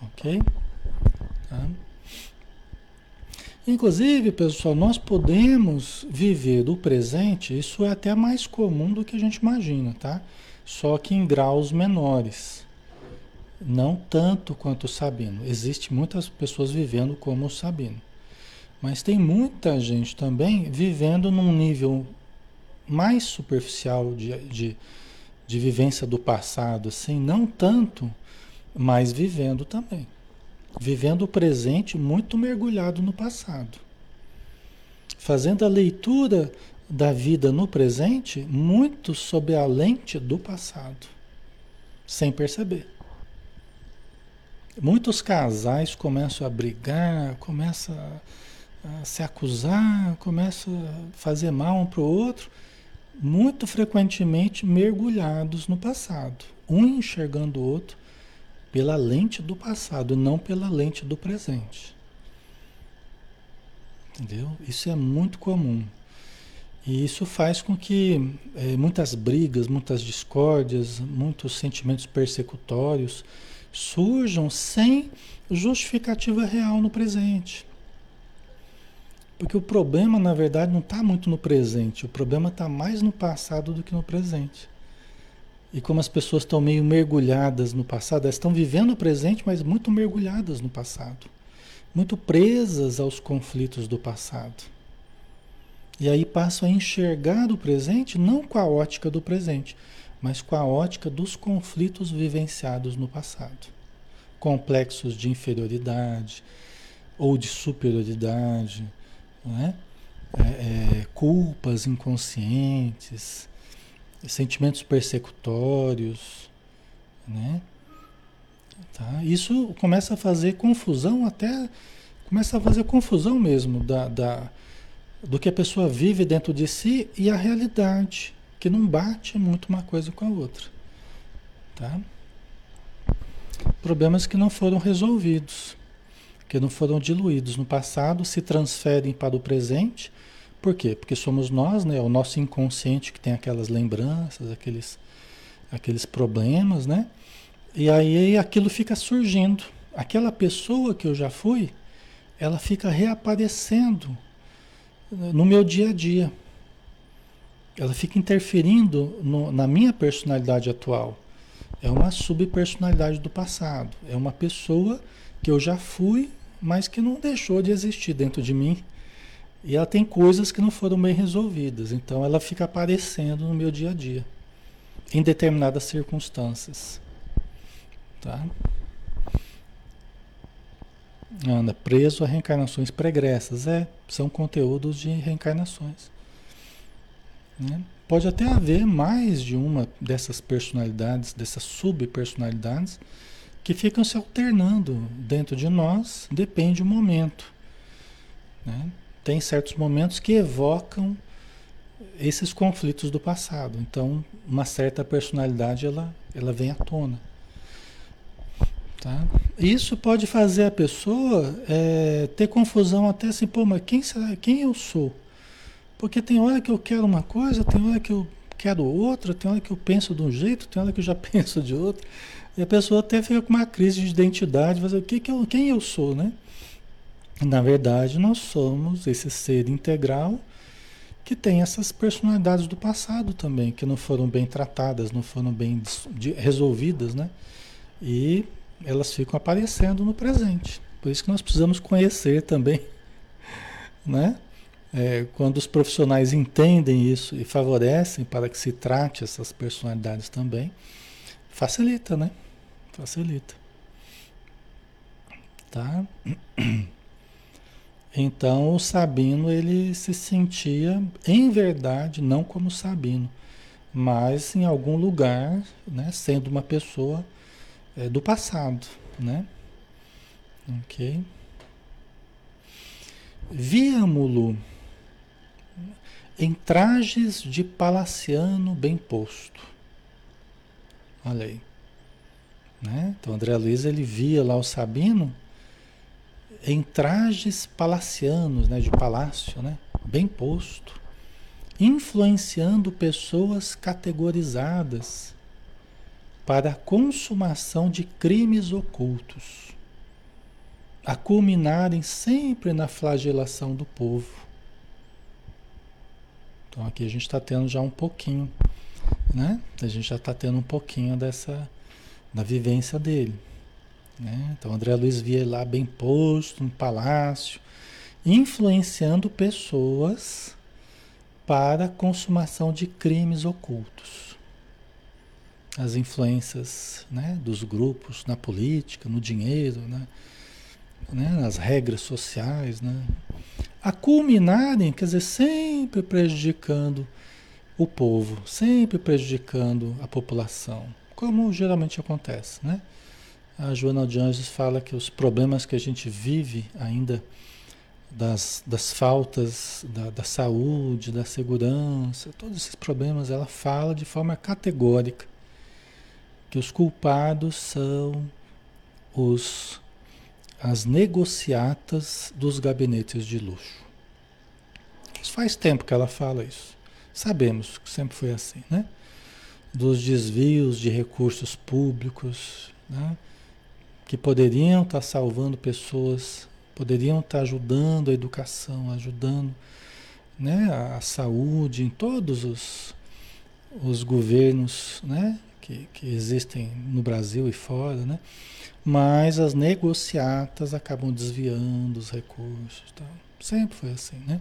ok? Tá? Inclusive, pessoal, nós podemos viver o presente, isso é até mais comum do que a gente imagina, tá? Só que em graus menores. Não tanto quanto o Sabino. Existem muitas pessoas vivendo como o Sabino. Mas tem muita gente também vivendo num nível mais superficial de, de, de vivência do passado, assim, não tanto, mas vivendo também. Vivendo o presente muito mergulhado no passado. Fazendo a leitura da vida no presente muito sob a lente do passado, sem perceber. Muitos casais começam a brigar, começam a se acusar, começa a fazer mal um para o outro, muito frequentemente mergulhados no passado, um enxergando o outro pela lente do passado, não pela lente do presente. Entendeu? Isso é muito comum. E isso faz com que é, muitas brigas, muitas discórdias, muitos sentimentos persecutórios surjam sem justificativa real no presente. Porque o problema, na verdade, não está muito no presente. O problema está mais no passado do que no presente. E como as pessoas estão meio mergulhadas no passado, elas estão vivendo o presente, mas muito mergulhadas no passado. Muito presas aos conflitos do passado. E aí passam a enxergar o presente não com a ótica do presente, mas com a ótica dos conflitos vivenciados no passado. Complexos de inferioridade ou de superioridade né? É, é, culpas inconscientes, sentimentos persecutórios, né? Tá? Isso começa a fazer confusão até começa a fazer confusão mesmo da, da, do que a pessoa vive dentro de si e a realidade, que não bate muito uma coisa com a outra. Tá? Problemas que não foram resolvidos que não foram diluídos no passado, se transferem para o presente. Por quê? Porque somos nós, né? O nosso inconsciente que tem aquelas lembranças, aqueles, aqueles problemas, né? E aí aquilo fica surgindo. Aquela pessoa que eu já fui, ela fica reaparecendo no meu dia a dia. Ela fica interferindo no, na minha personalidade atual. É uma subpersonalidade do passado. É uma pessoa que eu já fui, mas que não deixou de existir dentro de mim. E ela tem coisas que não foram bem resolvidas, então ela fica aparecendo no meu dia a dia, em determinadas circunstâncias. Tá? Anda preso a reencarnações pregressas. É, são conteúdos de reencarnações. Né? Pode até haver mais de uma dessas personalidades, dessas subpersonalidades, que ficam se alternando dentro de nós, depende do momento. Né? Tem certos momentos que evocam esses conflitos do passado. Então, uma certa personalidade ela, ela vem à tona. Tá? Isso pode fazer a pessoa é, ter confusão até assim, pô, mas quem, será, quem eu sou? Porque tem hora que eu quero uma coisa, tem hora que eu quero outra, tem hora que eu penso de um jeito, tem hora que eu já penso de outro. E a pessoa até fica com uma crise de identidade, fazer o que, que eu, quem eu sou, né? Na verdade, nós somos esse ser integral que tem essas personalidades do passado também, que não foram bem tratadas, não foram bem resolvidas, né? E elas ficam aparecendo no presente. Por isso que nós precisamos conhecer também, né? É, quando os profissionais entendem isso e favorecem para que se trate essas personalidades também, facilita, né? Facilita. Tá? Então o Sabino ele se sentia em verdade não como Sabino, mas em algum lugar, né, sendo uma pessoa é, do passado, né? Ok. Víamo-lo em trajes de palaciano bem posto. Olha aí. Né? Então André Luiz ele via lá o Sabino em trajes palacianos, né, de palácio, né, bem posto, influenciando pessoas categorizadas para a consumação de crimes ocultos, a culminarem sempre na flagelação do povo. Então aqui a gente está tendo já um pouquinho, né? A gente já está tendo um pouquinho dessa da vivência dele. Né? Então André Luiz via lá bem posto no palácio, influenciando pessoas para a consumação de crimes ocultos. As influências né, dos grupos na política, no dinheiro, né, né, nas regras sociais, né, a culminarem, quer dizer, sempre prejudicando o povo, sempre prejudicando a população, como geralmente acontece, né? A Joana de Anjos fala que os problemas que a gente vive ainda, das, das faltas da, da saúde, da segurança, todos esses problemas, ela fala de forma categórica que os culpados são os as negociatas dos gabinetes de luxo. Isso faz tempo que ela fala isso. Sabemos que sempre foi assim, né? Dos desvios de recursos públicos, né? Que poderiam estar salvando pessoas, poderiam estar ajudando a educação, ajudando né, a, a saúde em todos os, os governos né, que, que existem no Brasil e fora, né? mas as negociatas acabam desviando os recursos. Tal. Sempre foi assim, né?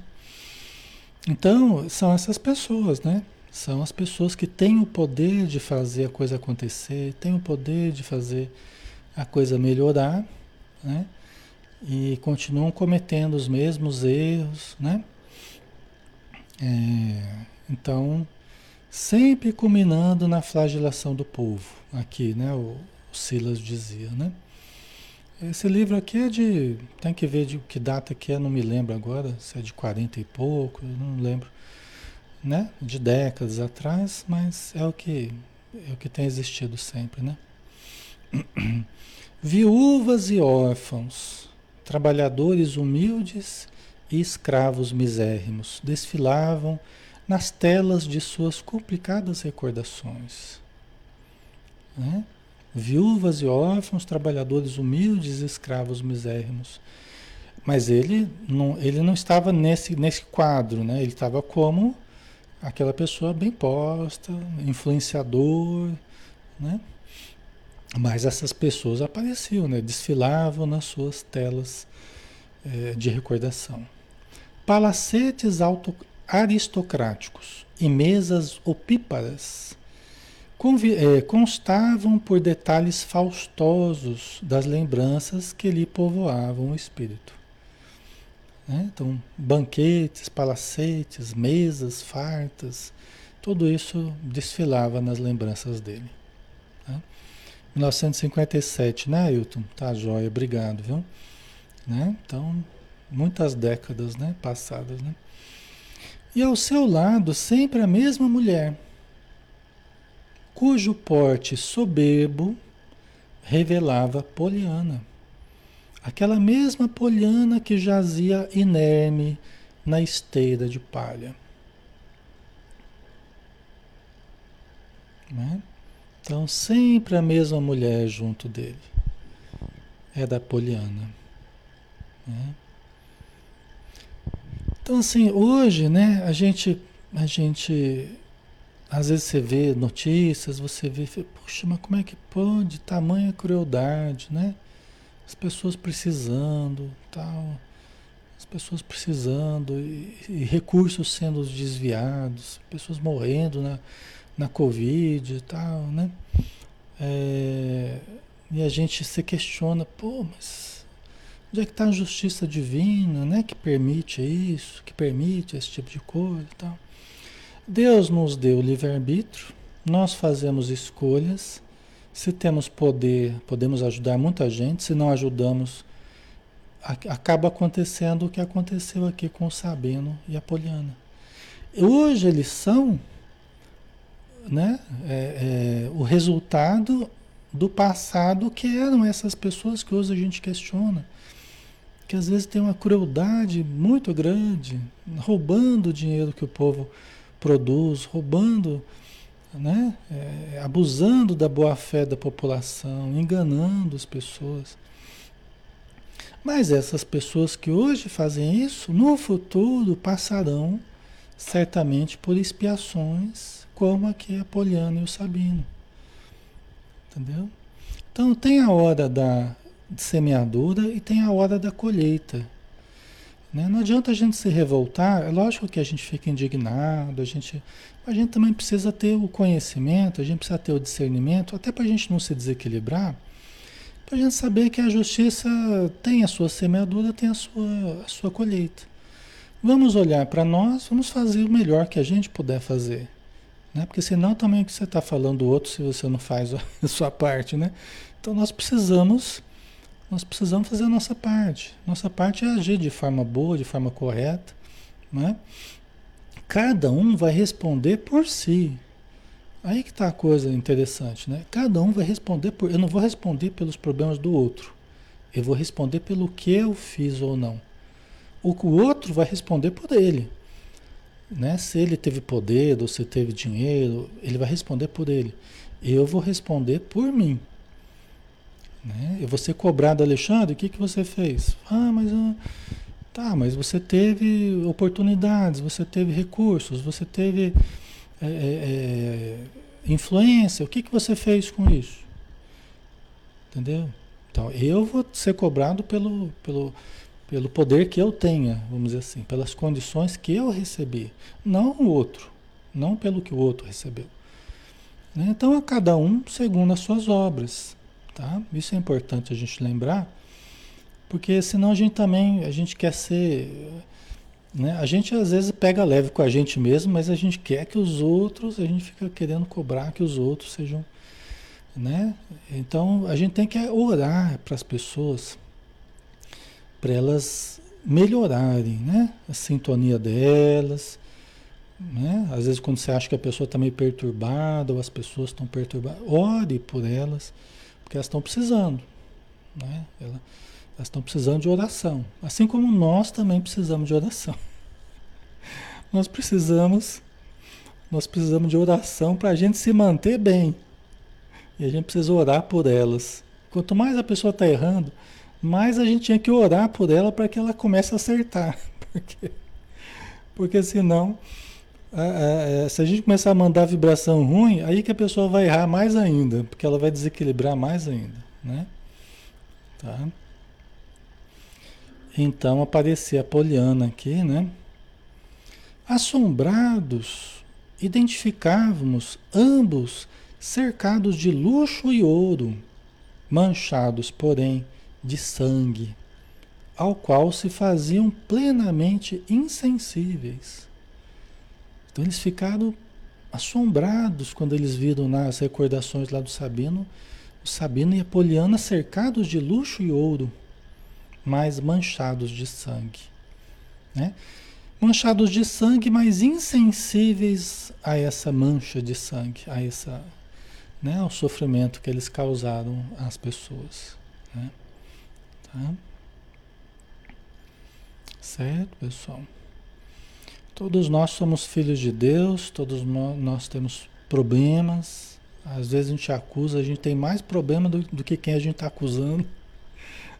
Então, são essas pessoas, né? São as pessoas que têm o poder de fazer a coisa acontecer, têm o poder de fazer a coisa melhorar, né? E continuam cometendo os mesmos erros, né? É, então, sempre culminando na flagelação do povo, aqui, né? O, o Silas dizia, né? Esse livro aqui é de. Tem que ver de que data que é, não me lembro agora, se é de 40 e pouco, não lembro. Né? De décadas atrás, mas é o que é o que tem existido sempre, né? Viúvas e órfãos, trabalhadores humildes e escravos misérrimos desfilavam nas telas de suas complicadas recordações. Né? Viúvas e órfãos, trabalhadores humildes e escravos misérrimos. Mas ele não, ele não estava nesse, nesse quadro, né? ele estava como aquela pessoa bem posta, influenciador, né? Mas essas pessoas apareciam, né? desfilavam nas suas telas é, de recordação. Palacetes auto aristocráticos e mesas opíparas é, constavam por detalhes faustosos das lembranças que lhe povoavam o espírito. Né? Então, banquetes, palacetes, mesas fartas, tudo isso desfilava nas lembranças dele. 1957, né, Ailton? Tá, joia, obrigado, viu? Né? Então, muitas décadas, né, passadas, né? E ao seu lado, sempre a mesma mulher, cujo porte soberbo revelava Poliana. Aquela mesma Poliana que jazia inerme na esteira de palha. Né? Então, sempre a mesma mulher junto dele. É da Poliana. Né? Então, assim, hoje, né, a gente, a gente às vezes você vê notícias, você vê, puxa, mas como é que pode tamanha crueldade, né? As pessoas precisando, tal, as pessoas precisando e, e recursos sendo desviados, pessoas morrendo na, na Covid e tal, né? É, e a gente se questiona, pô, mas onde é que está a justiça divina, né? Que permite isso, que permite esse tipo de coisa e tal. Deus nos deu livre-arbítrio, nós fazemos escolhas. Se temos poder, podemos ajudar muita gente. Se não ajudamos, acaba acontecendo o que aconteceu aqui com o Sabino e a Poliana. Hoje eles são né, é, é, o resultado do passado que eram essas pessoas que hoje a gente questiona. Que às vezes tem uma crueldade muito grande, roubando o dinheiro que o povo produz, roubando, né? É, abusando da boa-fé da população, enganando as pessoas. Mas essas pessoas que hoje fazem isso, no futuro passarão certamente por expiações, como aqui a Poliana e o Sabino. Entendeu? Então tem a hora da semeadura e tem a hora da colheita. Né? Não adianta a gente se revoltar, é lógico que a gente fica indignado, a gente, a gente também precisa ter o conhecimento, a gente precisa ter o discernimento, até para a gente não se desequilibrar, para a gente saber que a justiça tem a sua semeadura, tem a sua, a sua colheita. Vamos olhar para nós, vamos fazer o melhor que a gente puder fazer. Né? Porque senão também o que você está falando do outro se você não faz a sua parte, né? Então nós precisamos nós precisamos fazer a nossa parte. Nossa parte é agir de forma boa, de forma correta. Né? Cada um vai responder por si. Aí que está a coisa interessante, né? Cada um vai responder por. Eu não vou responder pelos problemas do outro. Eu vou responder pelo que eu fiz ou não. O outro vai responder por ele. Né? Se ele teve poder ou se teve dinheiro, ele vai responder por ele. Eu vou responder por mim. Né? Eu vou ser cobrado, Alexandre, o que, que você fez? Ah, mas ah, tá, mas você teve oportunidades, você teve recursos, você teve é, é, é, influência, o que, que você fez com isso? Entendeu? Então, eu vou ser cobrado pelo, pelo, pelo poder que eu tenha, vamos dizer assim, pelas condições que eu recebi, não o outro, não pelo que o outro recebeu. Né? Então, a cada um segundo as suas obras. Tá? Isso é importante a gente lembrar, porque senão a gente também, a gente quer ser, né? A gente às vezes pega leve com a gente mesmo, mas a gente quer que os outros, a gente fica querendo cobrar que os outros sejam, né? Então a gente tem que orar para as pessoas, para elas melhorarem, né? A sintonia delas, né? Às vezes quando você acha que a pessoa está meio perturbada ou as pessoas estão perturbadas, ore por elas porque elas estão precisando. Né? Elas estão precisando de oração. Assim como nós também precisamos de oração. Nós precisamos, nós precisamos de oração para a gente se manter bem. E a gente precisa orar por elas. Quanto mais a pessoa está errando, mais a gente tinha que orar por ela para que ela comece a acertar. Porque, porque senão é, é, se a gente começar a mandar vibração ruim, aí que a pessoa vai errar mais ainda, porque ela vai desequilibrar mais ainda, né? Tá? Então aparecia a Poliana aqui, né? Assombrados, identificávamos ambos cercados de luxo e ouro, manchados, porém, de sangue, ao qual se faziam plenamente insensíveis. Então eles ficaram assombrados quando eles viram nas recordações lá do Sabino, o Sabino e a Poliana cercados de luxo e ouro, mas manchados de sangue. Né? Manchados de sangue, mas insensíveis a essa mancha de sangue, a essa, né, ao sofrimento que eles causaram às pessoas. Né? Tá? Certo, pessoal? Todos nós somos filhos de Deus, todos nós temos problemas. Às vezes a gente acusa, a gente tem mais problema do, do que quem a gente está acusando.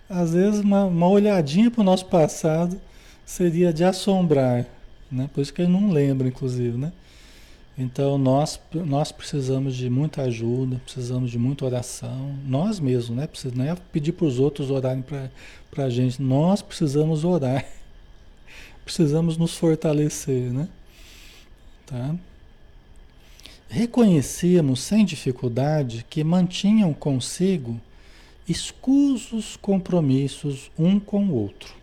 Às vezes uma, uma olhadinha para o nosso passado seria de assombrar, né? Por isso que ele não lembra, inclusive, né? Então nós, nós precisamos de muita ajuda, precisamos de muita oração, nós mesmos, né? Não é pedir para os outros orarem para a gente, nós precisamos orar, precisamos nos fortalecer, né? Tá? Reconhecíamos sem dificuldade que mantinham consigo escusos compromissos um com o outro,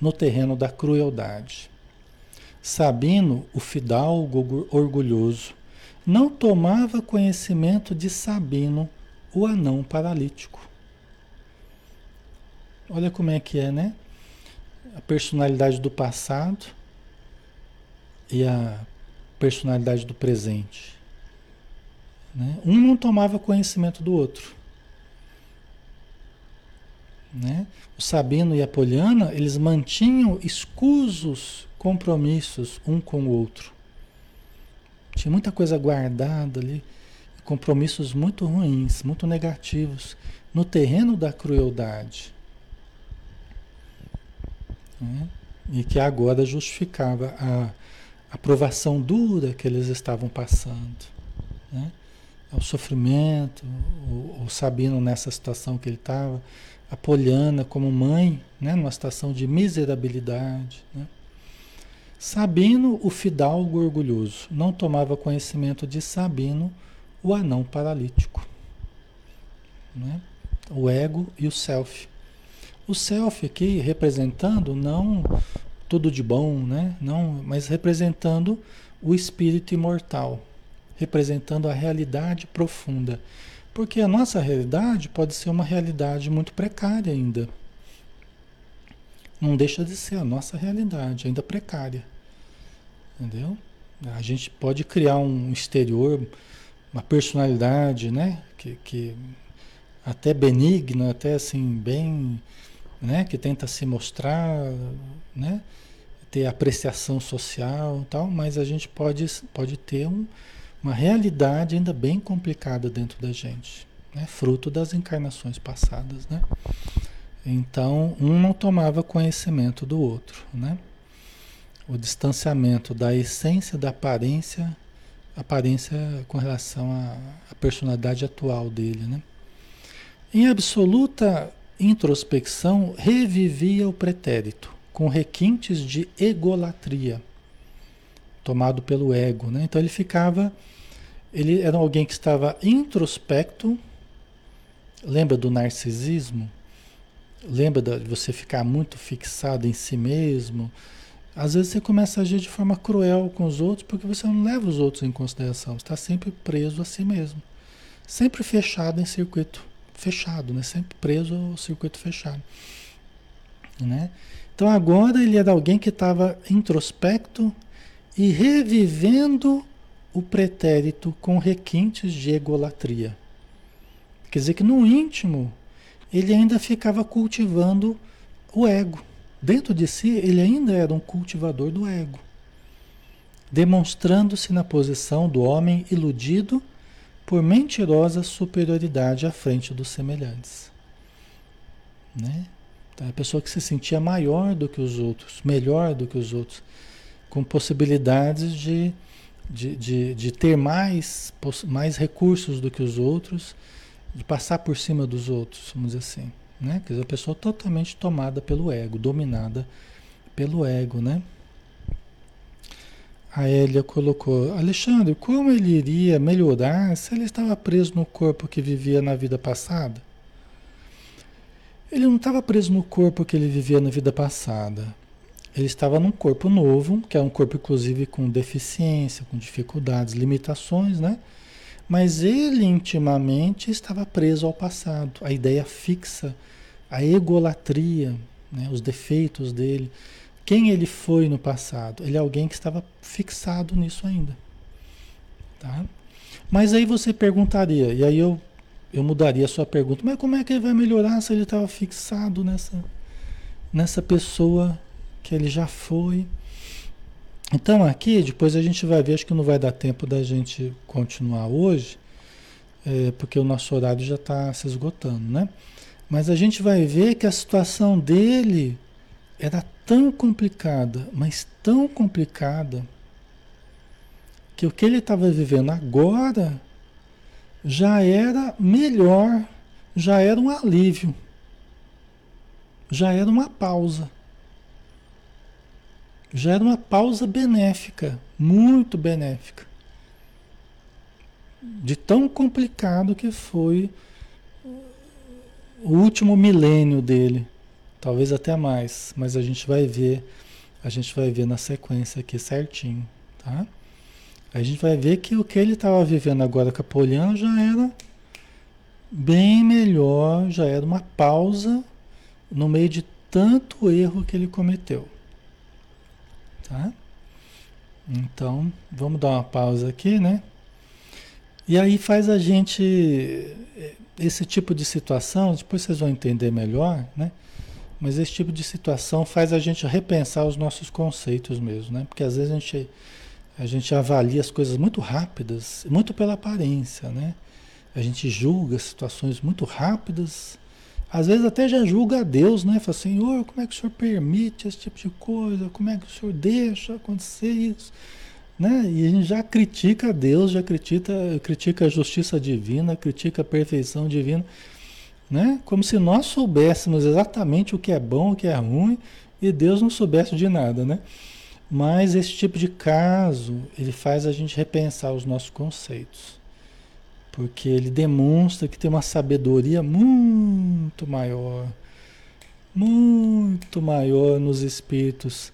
no terreno da crueldade. Sabino, o fidalgo orgulhoso, não tomava conhecimento de Sabino, o anão paralítico. Olha como é que é, né? A personalidade do passado e a personalidade do presente. Né? Um não tomava conhecimento do outro. Né? O Sabino e a Poliana, eles mantinham escusos compromissos um com o outro. Tinha muita coisa guardada ali, compromissos muito ruins, muito negativos, no terreno da crueldade. Né? E que agora justificava a aprovação dura que eles estavam passando. Né? O sofrimento, o, o Sabino nessa situação que ele estava, a Poliana como mãe, né, numa situação de miserabilidade. Né? Sabino, o fidalgo orgulhoso, não tomava conhecimento de Sabino, o anão paralítico. Né? O ego e o self. O self aqui representando não tudo de bom, né? não, mas representando o espírito imortal, representando a realidade profunda. Porque a nossa realidade pode ser uma realidade muito precária ainda. Não deixa de ser a nossa realidade, ainda precária. Entendeu? A gente pode criar um exterior, uma personalidade, né? Que, que até benigna, até assim, bem, né? Que tenta se mostrar, né? Ter apreciação social tal, mas a gente pode, pode ter um, uma realidade ainda bem complicada dentro da gente, né? fruto das encarnações passadas. Né? Então, um não tomava conhecimento do outro. Né? O distanciamento da essência da aparência, aparência com relação à, personalidade atual dele. Né? Em absoluta introspecção, revivia o pretérito, com requintes de egolatria tomado pelo ego, né? Então ele ficava, ele era alguém que estava introspecto. Lembra do narcisismo? Lembra de você ficar muito fixado em si mesmo? Às vezes você começa a agir de forma cruel com os outros porque você não leva os outros em consideração. Você está sempre preso a si mesmo. Sempre fechado em circuito fechado, né? Sempre preso ao circuito fechado. Né? Então agora ele era alguém que estava introspecto, e revivendo o pretérito com requintes de egolatria. Quer dizer que no íntimo ele ainda ficava cultivando o ego. Dentro de si ele ainda era um cultivador do ego, demonstrando-se na posição do homem iludido por mentirosa superioridade à frente dos semelhantes. Né? Então, a pessoa que se sentia maior do que os outros, melhor do que os outros, com possibilidades de, de, de, de ter mais, mais recursos do que os outros, de passar por cima dos outros, vamos dizer assim. Né? Quer dizer, a pessoa totalmente tomada pelo ego, dominada pelo ego, né? A Elia colocou, Alexandre, como ele iria melhorar se ele estava preso no corpo que vivia na vida passada? Ele não estava preso no corpo que ele vivia na vida passada. Ele estava num corpo novo, que é um corpo inclusive com deficiência, com dificuldades, limitações, né? Mas ele intimamente estava preso ao passado, a ideia fixa, a egolatria, né? os defeitos dele. Quem ele foi no passado? Ele é alguém que estava fixado nisso ainda. Tá? Mas aí você perguntaria, e aí eu, eu mudaria a sua pergunta, mas como é que ele vai melhorar se ele estava fixado nessa, nessa pessoa que ele já foi. Então aqui, depois a gente vai ver, acho que não vai dar tempo da gente continuar hoje, é, porque o nosso horário já está se esgotando, né? Mas a gente vai ver que a situação dele era tão complicada, mas tão complicada, que o que ele estava vivendo agora já era melhor, já era um alívio, já era uma pausa. Já era uma pausa benéfica, muito benéfica. De tão complicado que foi o último milênio dele, talvez até mais, mas a gente vai ver, a gente vai ver na sequência aqui certinho, tá? A gente vai ver que o que ele estava vivendo agora com a Poliana já era bem melhor, já era uma pausa no meio de tanto erro que ele cometeu. Tá? Então, vamos dar uma pausa aqui, né? E aí faz a gente esse tipo de situação, depois vocês vão entender melhor, né? Mas esse tipo de situação faz a gente repensar os nossos conceitos mesmo, né? Porque às vezes a gente, a gente avalia as coisas muito rápidas, muito pela aparência, né? A gente julga situações muito rápidas, às vezes até já julga a Deus, né? Fala, Senhor, como é que o Senhor permite esse tipo de coisa? Como é que o Senhor deixa acontecer isso? Né? E a gente já critica a Deus, já critica, critica a justiça divina, critica a perfeição divina, né? Como se nós soubéssemos exatamente o que é bom, o que é ruim, e Deus não soubesse de nada, né? Mas esse tipo de caso, ele faz a gente repensar os nossos conceitos. Porque ele demonstra que tem uma sabedoria muito maior, muito maior nos espíritos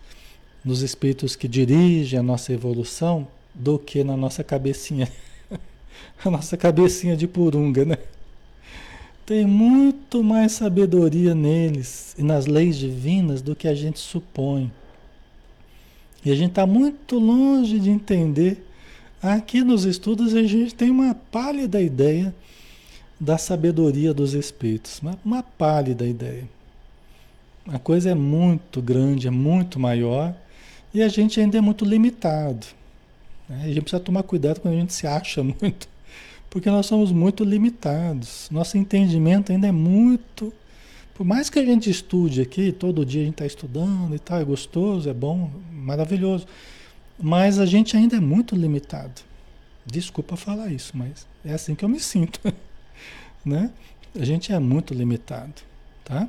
nos espíritos que dirigem a nossa evolução do que na nossa cabecinha. a nossa cabecinha de purunga, né? Tem muito mais sabedoria neles e nas leis divinas do que a gente supõe. E a gente está muito longe de entender. Aqui nos estudos a gente tem uma pálida ideia da sabedoria dos espíritos, uma, uma pálida ideia. A coisa é muito grande, é muito maior e a gente ainda é muito limitado. Né? A gente precisa tomar cuidado quando a gente se acha muito, porque nós somos muito limitados. Nosso entendimento ainda é muito. Por mais que a gente estude aqui, todo dia a gente está estudando e tal, é gostoso, é bom, maravilhoso. Mas a gente ainda é muito limitado. Desculpa falar isso, mas é assim que eu me sinto. né? A gente é muito limitado, tá?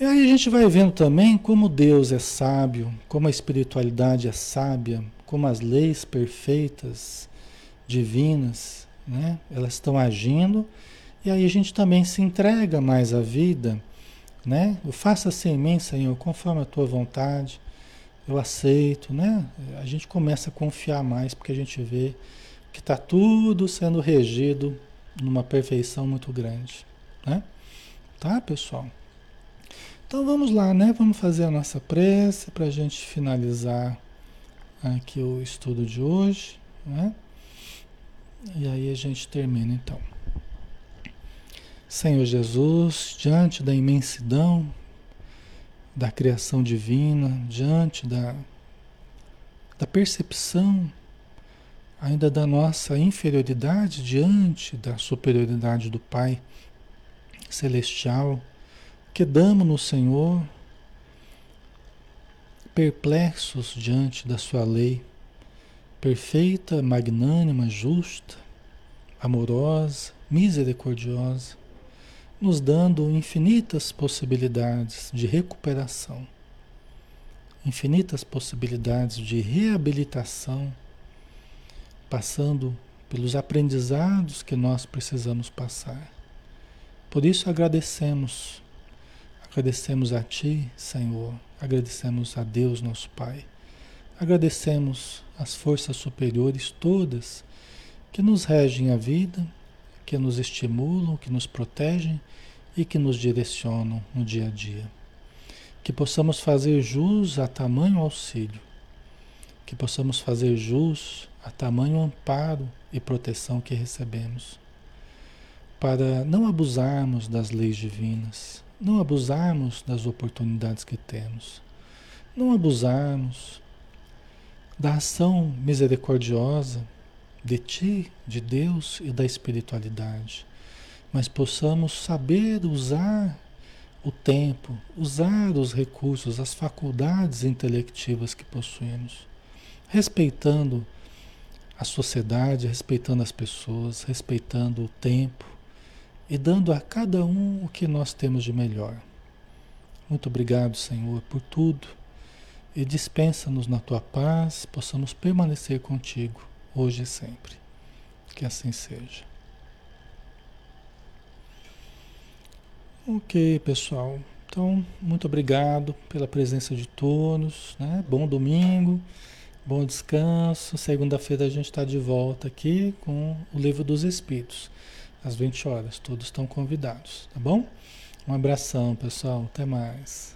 E aí a gente vai vendo também como Deus é sábio, como a espiritualidade é sábia, como as leis perfeitas, divinas, né? Elas estão agindo e aí a gente também se entrega mais à vida, né? Eu faça assim em mim, Senhor, conforme a tua vontade. Eu aceito, né? A gente começa a confiar mais porque a gente vê que está tudo sendo regido numa perfeição muito grande, né? Tá, pessoal? Então vamos lá, né? Vamos fazer a nossa prece para a gente finalizar aqui o estudo de hoje, né? E aí a gente termina então. Senhor Jesus, diante da imensidão da criação divina, diante da, da percepção ainda da nossa inferioridade diante da superioridade do Pai celestial, Quedamos no Senhor, perplexos diante da Sua lei, perfeita, magnânima, justa, amorosa, misericordiosa, nos dando infinitas possibilidades de recuperação, infinitas possibilidades de reabilitação, passando pelos aprendizados que nós precisamos passar. Por isso agradecemos Agradecemos a Ti, Senhor, agradecemos a Deus, nosso Pai, agradecemos as forças superiores todas que nos regem a vida, que nos estimulam, que nos protegem e que nos direcionam no dia a dia. Que possamos fazer jus a tamanho auxílio, que possamos fazer jus a tamanho amparo e proteção que recebemos, para não abusarmos das leis divinas, não abusarmos das oportunidades que temos, não abusarmos da ação misericordiosa de Ti, de Deus e da espiritualidade, mas possamos saber usar o tempo, usar os recursos, as faculdades intelectivas que possuímos, respeitando a sociedade, respeitando as pessoas, respeitando o tempo e dando a cada um o que nós temos de melhor. Muito obrigado, Senhor, por tudo e dispensa-nos na tua paz, possamos permanecer contigo hoje e sempre. Que assim seja. Ok, pessoal. Então, muito obrigado pela presença de todos. Né? Bom domingo, bom descanso. Segunda-feira a gente está de volta aqui com o Livro dos Espíritos, às 20 horas. Todos estão convidados, tá bom? Um abração, pessoal. Até mais.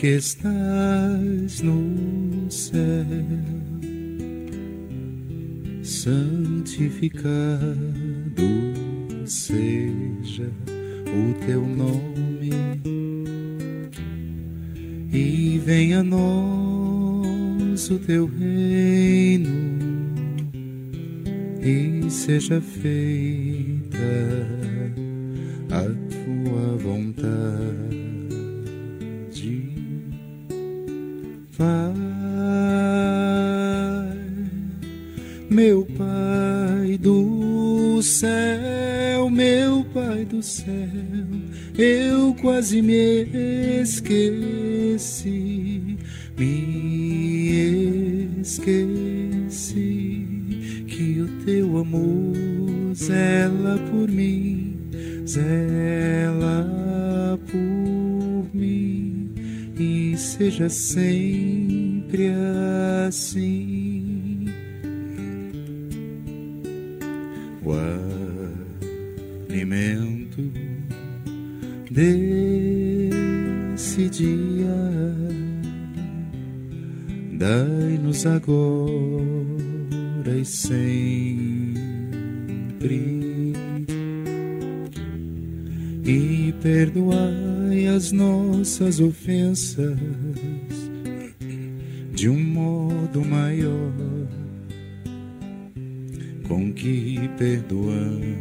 Que estás no céu, santificado seja o teu nome, e venha a nós o teu reino, e seja feita céu, eu quase me esqueci, me esqueci que o teu amor zela por mim, zela por mim e seja sempre assim. Alimento desse dia. Dai-nos agora e sempre. E perdoai as nossas ofensas de um modo maior com que perdoamos,